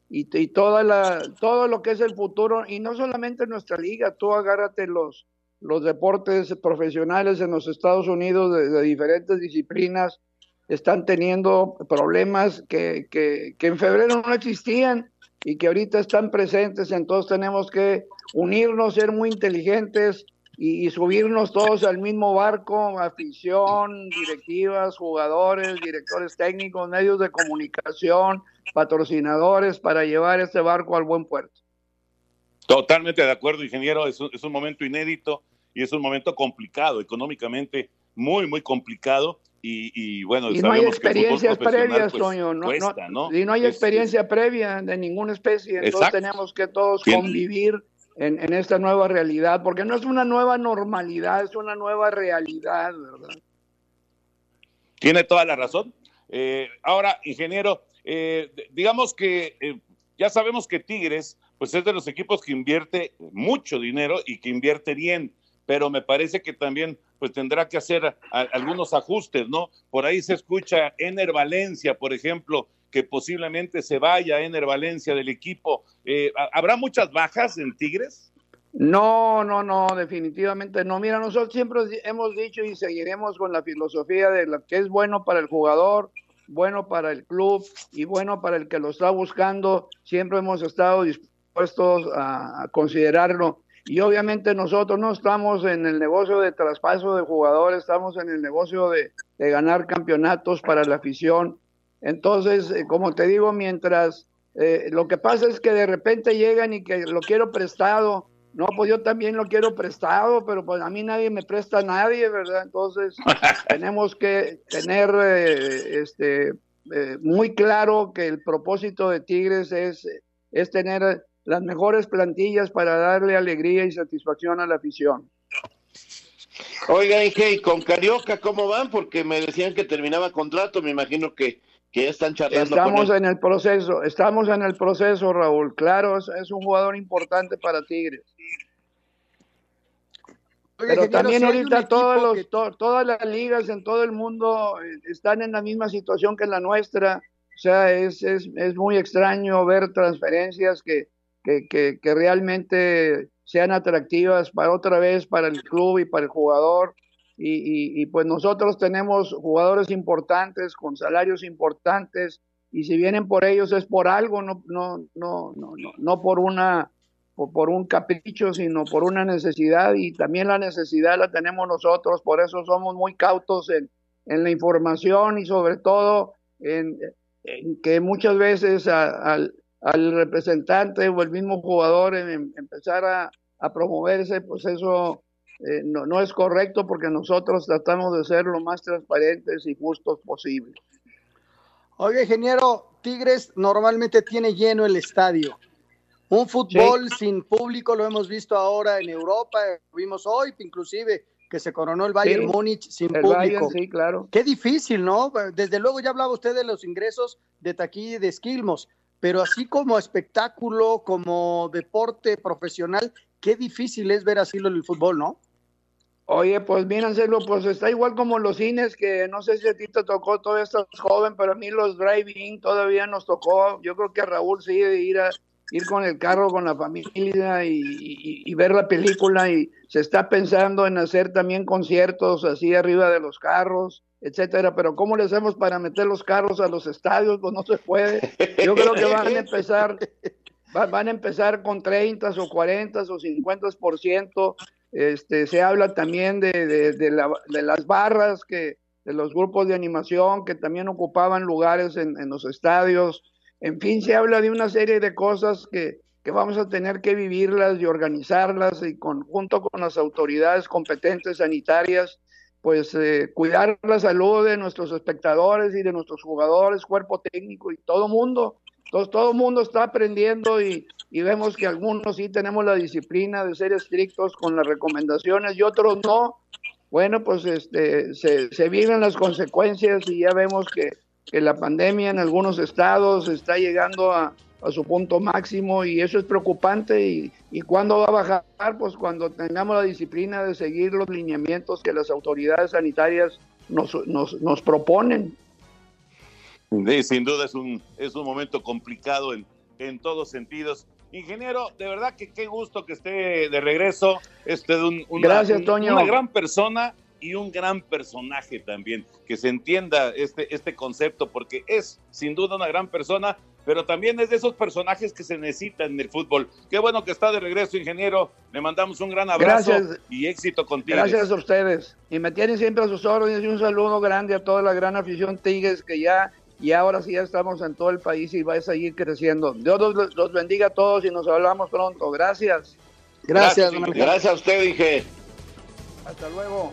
y, y, toda la, todo lo que es el futuro, y no solamente nuestra liga, tú agárrate los, los deportes profesionales en los Estados Unidos de, diferentes disciplinas, están teniendo problemas que, que, que en febrero no existían y que ahorita están presentes, entonces tenemos que unirnos, ser muy inteligentes y, subirnos todos al mismo barco, afición, directivas, jugadores, directores técnicos, medios de comunicación, patrocinadores, para llevar este barco al buen puerto. Totalmente de acuerdo, ingeniero, es un, es un momento inédito y es un momento complicado, económicamente muy, muy complicado. Y, bueno, y no hay experiencias previas, pues, Toño. No, Y no hay experiencia previa de ninguna especie. Entonces tenemos que todos convivir en, esta nueva realidad, porque no es una nueva normalidad, es una nueva realidad, ¿verdad? Tiene toda la razón. Eh, ahora, ingeniero, eh, digamos que eh, ya sabemos que Tigres, pues es de los equipos que invierte mucho dinero y que invierte bien, pero me parece que también pues tendrá que hacer algunos ajustes, ¿no? Por ahí se escucha Ener Valencia, por ejemplo, que posiblemente se vaya Ener Valencia del equipo. Eh, ¿Habrá muchas bajas en Tigres? No, no, no, definitivamente no. Mira, nosotros siempre hemos dicho y seguiremos con la filosofía de lo que es bueno para el jugador, bueno para el club y bueno para el que lo está buscando. Siempre hemos estado dispuestos a, considerarlo. Y obviamente nosotros no estamos en el negocio de traspaso de jugadores, estamos en el negocio de, ganar campeonatos para la afición. Entonces, eh, como te digo, mientras eh, lo que pasa es que de repente llegan y que lo quiero prestado, no, pues yo también lo quiero prestado, pero pues a mí nadie me presta a nadie, ¿verdad? Entonces tenemos que tener eh, este, eh, muy claro que el propósito de Tigres es, es tener las mejores plantillas para darle alegría y satisfacción a la afición. Oiga, y con Carioca, ¿cómo van? Porque me decían que terminaba contrato, me imagino que, que están charlando. Estamos en el proceso, estamos en el proceso, Raúl. Claro, es un jugador importante para Tigres. Pero también ahorita todos los, todas las ligas en todo el mundo eh, están en la misma situación que la nuestra. O sea, es, es, es muy extraño ver transferencias que, que, que, realmente sean atractivas para otra vez para el club y para el jugador. Y, y, pues nosotros tenemos jugadores importantes con salarios importantes y si vienen por ellos es por algo, no, no, no, no, no, por una por un capricho, sino por una necesidad y también la necesidad la tenemos nosotros, por eso somos muy cautos en, en la información y sobre todo en, que muchas veces al, representante o el mismo jugador en, empezar a, promoverse, pues eso eh, no, no es correcto porque nosotros tratamos de ser lo más transparentes y justos posible. Oye, ingeniero, Tigres normalmente tiene lleno el estadio. Un fútbol sin público lo hemos visto ahora en Europa, vimos hoy inclusive que se coronó el Bayern Múnich sin público. sí, claro. Qué difícil, ¿no? Desde luego ya hablaba usted de los ingresos de taquilla y de Esquilmos, pero así como espectáculo, como deporte profesional, qué difícil es ver así lo del fútbol, ¿no? Oye, pues bien, hacerlo, pues está igual como los cines, que no sé si a ti te tocó, todavía estás joven, pero a mí los driving todavía nos tocó. Yo creo que a Raúl sí ir a, ir con el carro con la familia y, ver la película y se está pensando en hacer también conciertos así arriba de los carros, etcétera, pero ¿cómo le hacemos para meter los carros a los estadios? Pues no se puede. Yo creo que van a empezar van a empezar con 30 o 40 o 50%. Este, se habla también de, de, las barras, que, de los grupos de animación que también ocupaban lugares en, los estadios. En fin, se habla de una serie de cosas que, vamos a tener que vivirlas y organizarlas y con, junto con las autoridades competentes sanitarias, pues eh, cuidar la salud de nuestros espectadores y de nuestros jugadores, cuerpo técnico y todo mundo. Entonces todo el mundo está aprendiendo y, vemos que algunos sí tenemos la disciplina de ser estrictos con las recomendaciones y otros no. Bueno, pues este, se, se viven las consecuencias y ya vemos que la pandemia en algunos estados está llegando a, su punto máximo y eso es preocupante y, y cuándo va a bajar, pues cuando tengamos la disciplina de seguir los lineamientos que las autoridades sanitarias nos, nos proponen. Sin duda es un, es un momento complicado en, en todos sentidos. Ingeniero, de verdad que qué gusto que esté de regreso. Este, un, una, Gracias, Toño. Una gran persona y un gran personaje también, que se entienda este, este concepto, porque es sin duda una gran persona, pero también es de esos personajes que se necesitan en el fútbol. Qué bueno que está de regreso, ingeniero. Le mandamos un gran abrazo y éxito contigo. Gracias a ustedes. Y me tienen siempre a sus órdenes y un saludo grande a toda la gran afición Tigres que ya y ahora sí ya estamos en todo el país y va a seguir creciendo. Dios los, bendiga a todos y nos hablamos pronto. Gracias. Gracias. Gracias, gracias a usted, dije. Hasta luego.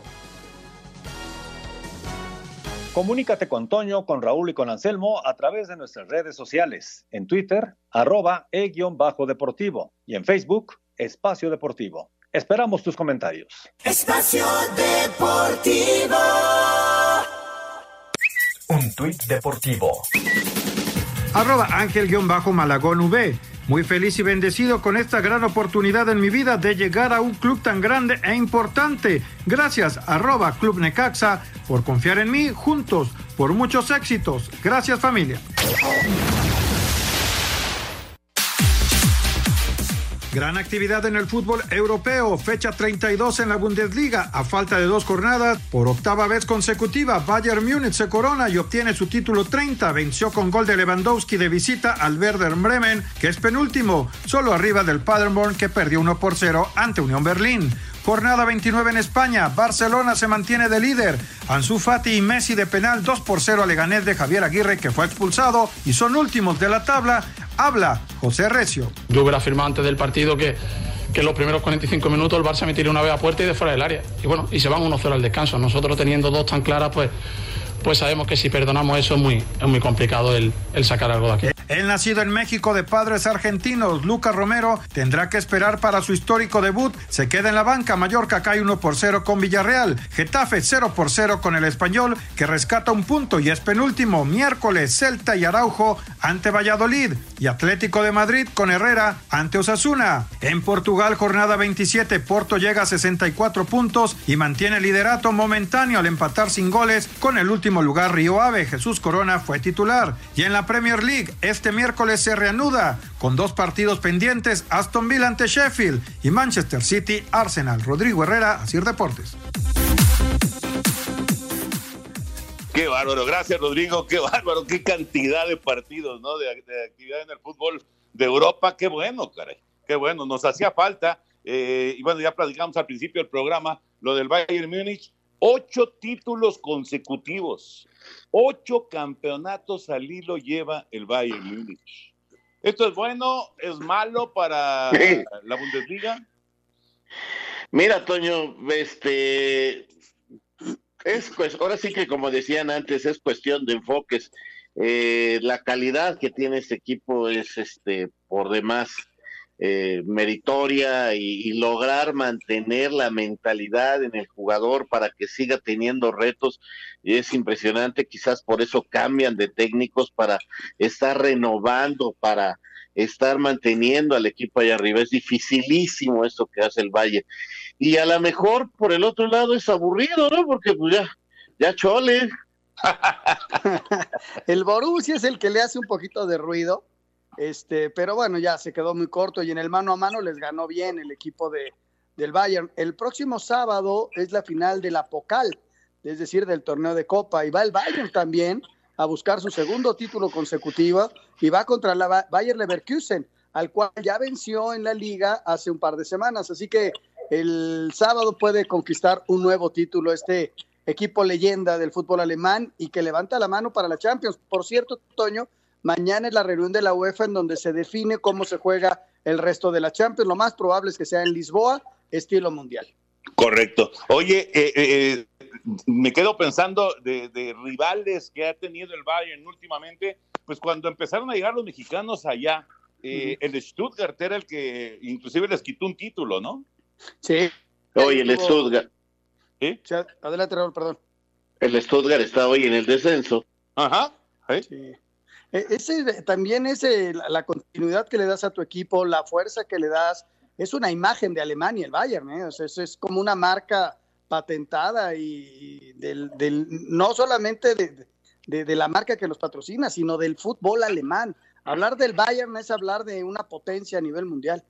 Comunícate con Toño, con Raúl y con Anselmo a través de nuestras redes sociales. En Twitter, arroba e-deportivo y en Facebook, Espacio Deportivo. Esperamos tus comentarios. Espacio Deportivo. Un tuit deportivo. Arroba Ángel-Malagón V. Muy feliz y bendecido con esta gran oportunidad en mi vida de llegar a un club tan grande e importante. Gracias, arroba Club Necaxa, por confiar en mí juntos, por muchos éxitos. Gracias familia. Gran actividad en el fútbol europeo, fecha 32 en la Bundesliga. A falta de dos jornadas, por octava vez consecutiva, Bayern Múnich se corona y obtiene su título 30. Venció con gol de Lewandowski de visita al Werder Bremen, que es penúltimo, solo arriba del Paderborn que perdió 1 por 0 ante Unión Berlín. Jornada 29 en España. Barcelona se mantiene de líder. Ansu Fati y Messi de penal 2 por 0 a Leganés de Javier Aguirre que fue expulsado y son últimos de la tabla. Habla José Recio. Yo hubiera afirmado antes del partido que, que en los primeros 45 minutos el Barça me tiró una vez a puerta y de fuera del área. Y bueno, y se van 1-0 al descanso. Nosotros teniendo dos tan claras, pues pues sabemos que si perdonamos eso es muy, es muy complicado el, el sacar algo de aquí. El nacido en México de padres argentinos, Lucas Romero, tendrá que esperar para su histórico debut. Se queda en la banca. Mallorca cae 1 por 0 con Villarreal. Getafe 0 por 0 con el Español, que rescata un punto y es penúltimo. Miércoles, Celta y Araujo ante Valladolid. Y Atlético de Madrid con Herrera ante Osasuna. En Portugal, jornada 27, Porto llega a 64 puntos y mantiene el liderato momentáneo al empatar sin goles con el último lugar Río Ave. Jesús Corona fue titular. Y en la Premier League, este miércoles se reanuda con dos partidos pendientes, Aston Villa ante Sheffield y Manchester City Arsenal. Rodrigo Herrera, Asir Deportes. Qué bárbaro, gracias Rodrigo, qué bárbaro, qué cantidad de partidos, ¿no? De, actividad en el fútbol de Europa, qué bueno, caray, qué bueno, nos hacía falta. Eh, y bueno, ya platicamos al principio del programa lo del Bayern Múnich, ocho títulos consecutivos, ocho campeonatos al hilo lleva el Bayern Múnich. ¿Esto es bueno? ¿Es malo para Sí. la Bundesliga? Mira, Toño, este es pues ahora sí que como decían antes es cuestión de enfoques. Eh, la calidad que tiene este equipo es este por demás eh, meritoria y, lograr mantener la mentalidad en el jugador para que siga teniendo retos y es impresionante. Quizás por eso cambian de técnicos para estar renovando, para estar manteniendo al equipo allá arriba. Es dificilísimo esto que hace el Valle. Y a lo mejor por el otro lado es aburrido, ¿no? Porque pues ya, ya chole. El Borussia es el que le hace un poquito de ruido, este, pero bueno, ya se quedó muy corto y en el mano a mano les ganó bien el equipo de, del Bayern. El próximo sábado es la final de la Pocal, es decir, del torneo de Copa, y va el Bayern también a buscar su segundo título consecutivo y va contra la Ba- Bayer Leverkusen, al cual ya venció en la liga hace un par de semanas. Así que el sábado puede conquistar un nuevo título este equipo leyenda del fútbol alemán y que levanta la mano para la Champions. Por cierto, Toño, mañana es la reunión de la UEFA en donde se define cómo se juega el resto de la Champions. Lo más probable es que sea en Lisboa, estilo mundial. Correcto. Oye, eh, eh, me quedo pensando de, de rivales que ha tenido el Bayern últimamente, pues cuando empezaron a llegar los mexicanos allá, eh, el Stuttgart era el que inclusive les quitó un título, ¿no? Sí. Oye, el Stuttgart, ¿Sí? Adelante, Raúl, perdón. el Stuttgart está hoy en el descenso. Ajá. Sí. E- Ese también es eh, la, continuidad que le das a tu equipo, la fuerza que le das. Es una imagen de Alemania, el Bayern, ¿eh? O sea, es, es como una marca patentada y del, del- no solamente de, de- de la marca que los patrocina, sino del fútbol alemán. Hablar del Bayern es hablar de una potencia a nivel mundial.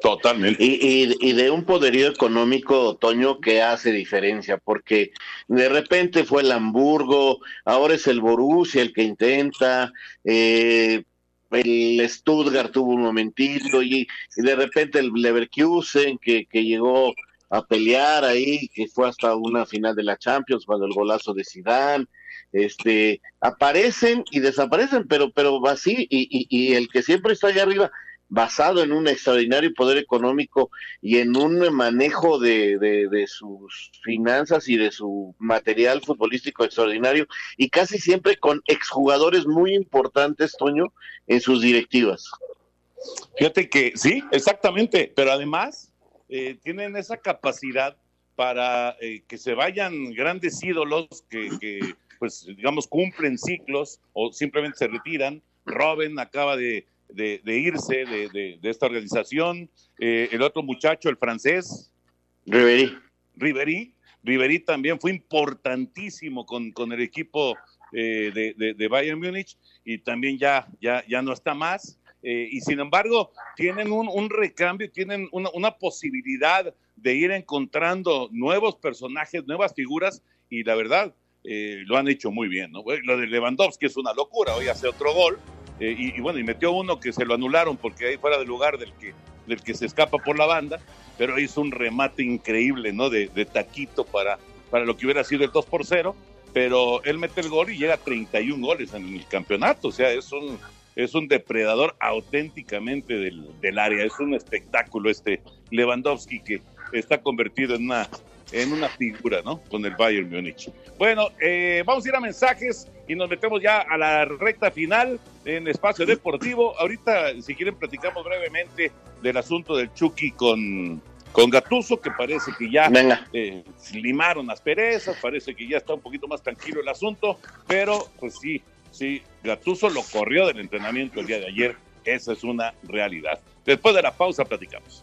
Totalmente. Y, y- y de un poderío económico, Otoño, que hace diferencia, porque de repente fue el Hamburgo, ahora es el Borussia el que intenta, eh, el Stuttgart tuvo un momentito, y, y de repente el Leverkusen que, que llegó a pelear ahí, que fue hasta una final de la Champions cuando el golazo de Zidane, este, aparecen y desaparecen, pero, pero así, y, y, y el que siempre está allá arriba, basado en un extraordinario poder económico y en un manejo de, de, sus finanzas y de su material futbolístico extraordinario y casi siempre con exjugadores muy importantes, Toño, en sus directivas. Fíjate que sí, exactamente, pero además eh, tienen esa capacidad para eh, que se vayan grandes ídolos que, que, pues, digamos, cumplen ciclos o simplemente se retiran. Robin acaba de, de- de irse de, de- de esta organización. Eh, el otro muchacho, el francés. Ribery. Ribery. Ribery también fue importantísimo con, con el equipo eh, de, Bayern Múnich y también ya, ya, ya no está más. eh, y sin embargo tienen un, recambio, tienen una, posibilidad de ir encontrando nuevos personajes, nuevas figuras, y la verdad, eh, lo han hecho muy bien. ¿no? Lo de Lewandowski es una locura, hoy hace otro gol, eh, y, bueno, y metió uno que se lo anularon porque ahí fuera del lugar del que, del que se escapa por la banda, pero hizo un remate increíble, ¿no? De, taquito para, para lo que hubiera sido el 2 por 0, pero él mete el gol y llega a 31 goles en el campeonato, o sea, es un, es un depredador auténticamente del, del área, es un espectáculo este Lewandowski que está convertido en una en una figura, ¿no? Con el Bayern Múnich. Bueno, eh, vamos a ir a mensajes y nos metemos ya a la recta final en Espacio Deportivo. Ahorita, si quieren, platicamos brevemente del asunto del Chucky con, con Gatuso, que parece que ya eh, limaron las perezas, parece que ya está un poquito más tranquilo el asunto, pero pues sí, sí, Gatuso lo corrió del entrenamiento el día de ayer, esa es una realidad. Después de la pausa platicamos.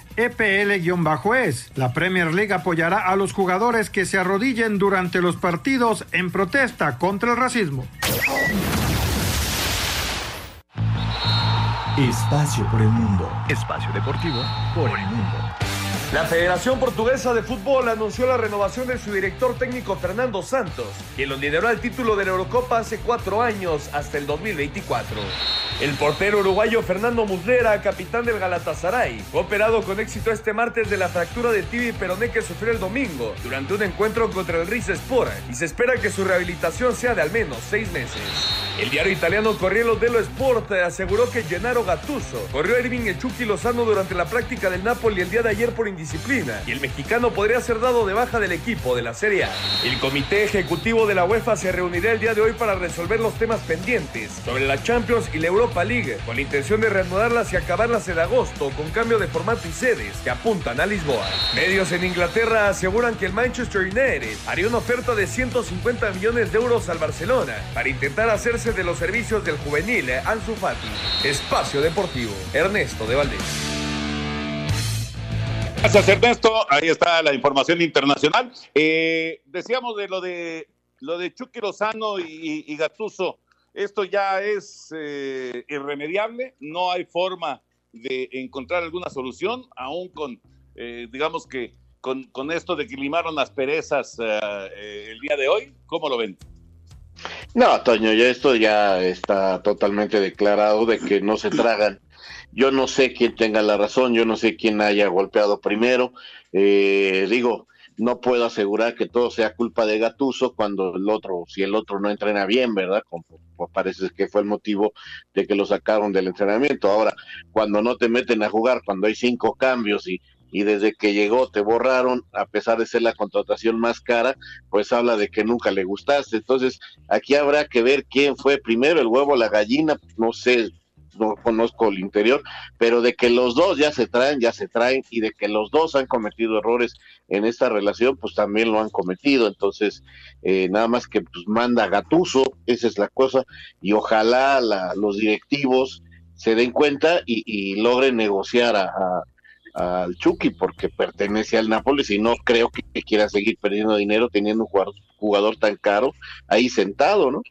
EPL-es. La Premier League apoyará a los jugadores que se arrodillen durante los partidos en protesta contra el racismo. Espacio por el mundo. Espacio deportivo por el mundo. La Federación Portuguesa de Fútbol anunció la renovación de su director técnico Fernando Santos, quien lo lideró al título de la Eurocopa hace cuatro años hasta el 2024. El portero uruguayo Fernando Muslera, capitán del Galatasaray, fue operado con éxito este martes de la fractura de tibia y peroné que sufrió el domingo durante un encuentro contra el Sport y se espera que su rehabilitación sea de al menos seis meses. El diario italiano Corriere dello Sport aseguró que Gennaro Gattuso corrió a Irving el Chucky Lozano durante la práctica del Napoli el día de ayer por indisciplina y el mexicano podría ser dado de baja del equipo de la Serie A. El comité ejecutivo de la UEFA se reunirá el día de hoy para resolver los temas pendientes sobre la Champions y la Europa Con la intención de reanudarlas y acabarlas en agosto con cambio de formato y sedes que apuntan a Lisboa. Medios en Inglaterra aseguran que el Manchester United haría una oferta de 150 millones de euros al Barcelona para intentar hacerse de los servicios del juvenil Ansu Fati. Espacio Deportivo, Ernesto de Valdés. Gracias Ernesto, ahí está la información internacional. Eh, decíamos de lo de lo de Chucky Lozano y, y Gattuso esto ya es eh, irremediable, no hay forma de encontrar alguna solución, aún con, eh, digamos que, con, esto de que limaron las perezas eh, el día de hoy, ¿cómo lo ven? No, Toño, ya esto ya está totalmente declarado de que no se tragan. Yo no sé quién tenga la razón, yo no sé quién haya golpeado primero. digo, no puedo asegurar que todo sea culpa de Gatuso cuando el otro, si el otro no entrena bien, ¿verdad? Como, parece que fue el motivo de que lo sacaron del entrenamiento. Ahora, cuando no te meten a jugar, cuando hay cinco cambios y, y desde que llegó te borraron, a pesar de ser la contratación más cara, pues habla de que nunca le gustaste. Entonces, aquí habrá que ver quién fue primero, el huevo o la gallina, no sé, no conozco el interior, pero de que los dos ya se traen, ya se traen, y de que los dos han cometido errores en esta relación, pues también lo han cometido. Entonces, eh, nada más que pues manda Gatuso, esa es la cosa, y ojalá los directivos se den cuenta y, logren negociar a, al Chucky porque pertenece al Nápoles y no creo que, quiera seguir perdiendo dinero teniendo un jugador, jugador tan caro ahí sentado, ¿no?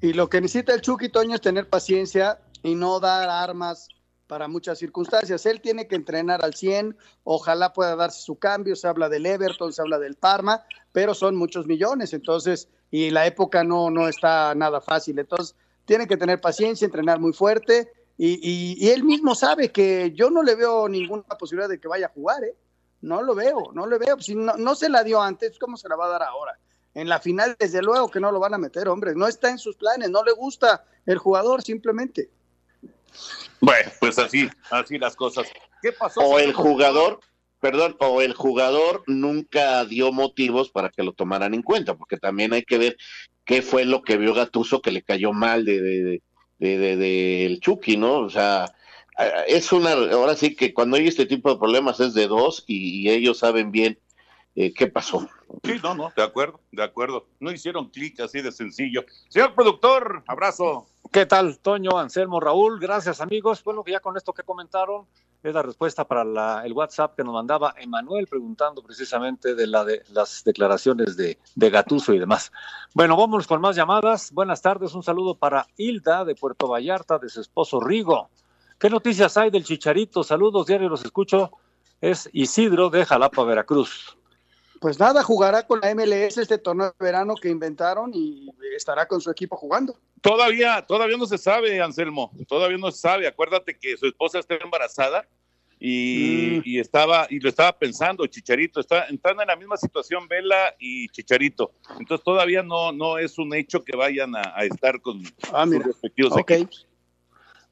Y lo que necesita el Chucky Toño es tener paciencia, y no dar armas para muchas circunstancias. Él tiene que entrenar al 100, ojalá pueda darse su cambio, se habla del Everton, se habla del Parma, pero son muchos millones, entonces, y la época no, no está nada fácil, entonces tiene que tener paciencia, entrenar muy fuerte, y, él mismo sabe que yo no le veo ninguna posibilidad de que vaya a jugar, ¿eh? No lo veo, no le veo, si no, no se la dio antes, ¿cómo se la va a dar ahora? En la final, desde luego que no lo van a meter, hombre, no está en sus planes, no le gusta el jugador simplemente. Bueno, pues así, así las cosas. ¿Qué pasó? O el jugador, perdón, o el jugador nunca dio motivos para que lo tomaran en cuenta, porque también hay que ver qué fue lo que vio Gatuso que le cayó mal de, de, de, de, Chucky, ¿no? O sea, es una, ahora sí que cuando hay este tipo de problemas es de dos y, ellos saben bien eh, qué pasó. Sí, no, no, de acuerdo, de acuerdo. No hicieron clic así de sencillo. Señor productor, abrazo. ¿Qué tal, Toño, Anselmo, Raúl? Gracias, amigos. Bueno, que ya con esto que comentaron, es la respuesta para el WhatsApp que nos mandaba Emanuel preguntando precisamente de, la de las declaraciones de, de Gatuso y demás. Bueno, vámonos con más llamadas. Buenas tardes, un saludo para Hilda de Puerto Vallarta, de su esposo Rigo. ¿Qué noticias hay del Chicharito? Saludos, diario los escucho. Es Isidro de Jalapa, Veracruz. Pues nada, jugará con la MLS este torneo de verano que inventaron y estará con su equipo jugando. Todavía, todavía no se sabe, Anselmo, todavía no se sabe. Acuérdate que su esposa está embarazada y, mm. estaba y lo estaba pensando Chicharito está entrando en la misma situación Vela y Chicharito entonces todavía no no es un hecho que vayan a, estar con ah, sus respectivos equipos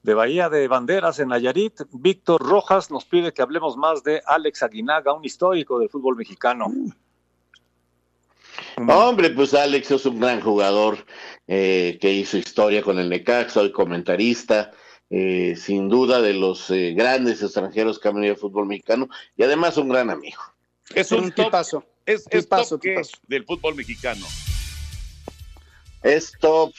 de Bahía de Banderas en Nayarit, Víctor Rojas nos pide que hablemos más de Alex Aguinaga, un histórico del fútbol mexicano. Hombre, pues Alex es un gran jugador eh, que hizo historia con el Necaxa, hoy comentarista, eh, sin duda de los eh, grandes extranjeros que han venido al fútbol mexicano y además un gran amigo. Es un tipazo. Es, es top del fútbol mexicano. Es top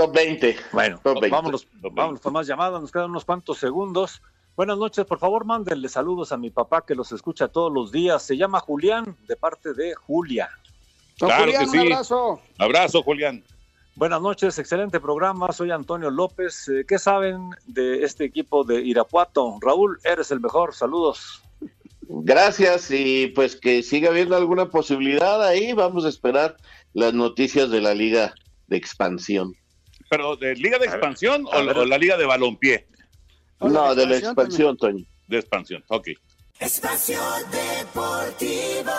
Top 20. Bueno, Vámonos, vámonos con más llamadas, nos quedan unos cuantos segundos. Buenas noches, por favor, mándenle saludos a mi papá que los escucha todos los días. Se llama Julián, de parte de Julia. Claro Julián, Un abrazo. Abrazo, Julián. Buenas noches, excelente programa. Soy Antonio López. Eh, ¿Qué saben de este equipo de Irapuato? Raúl, eres el mejor. Saludos. Gracias y pues que siga habiendo alguna posibilidad ahí. Vamos a esperar las noticias de la Liga de Expansión. ¿Pero de Liga de Expansión o, la Liga de Balompié? No, de la expansión, Toño. De expansión, ok. Espacio Deportivo.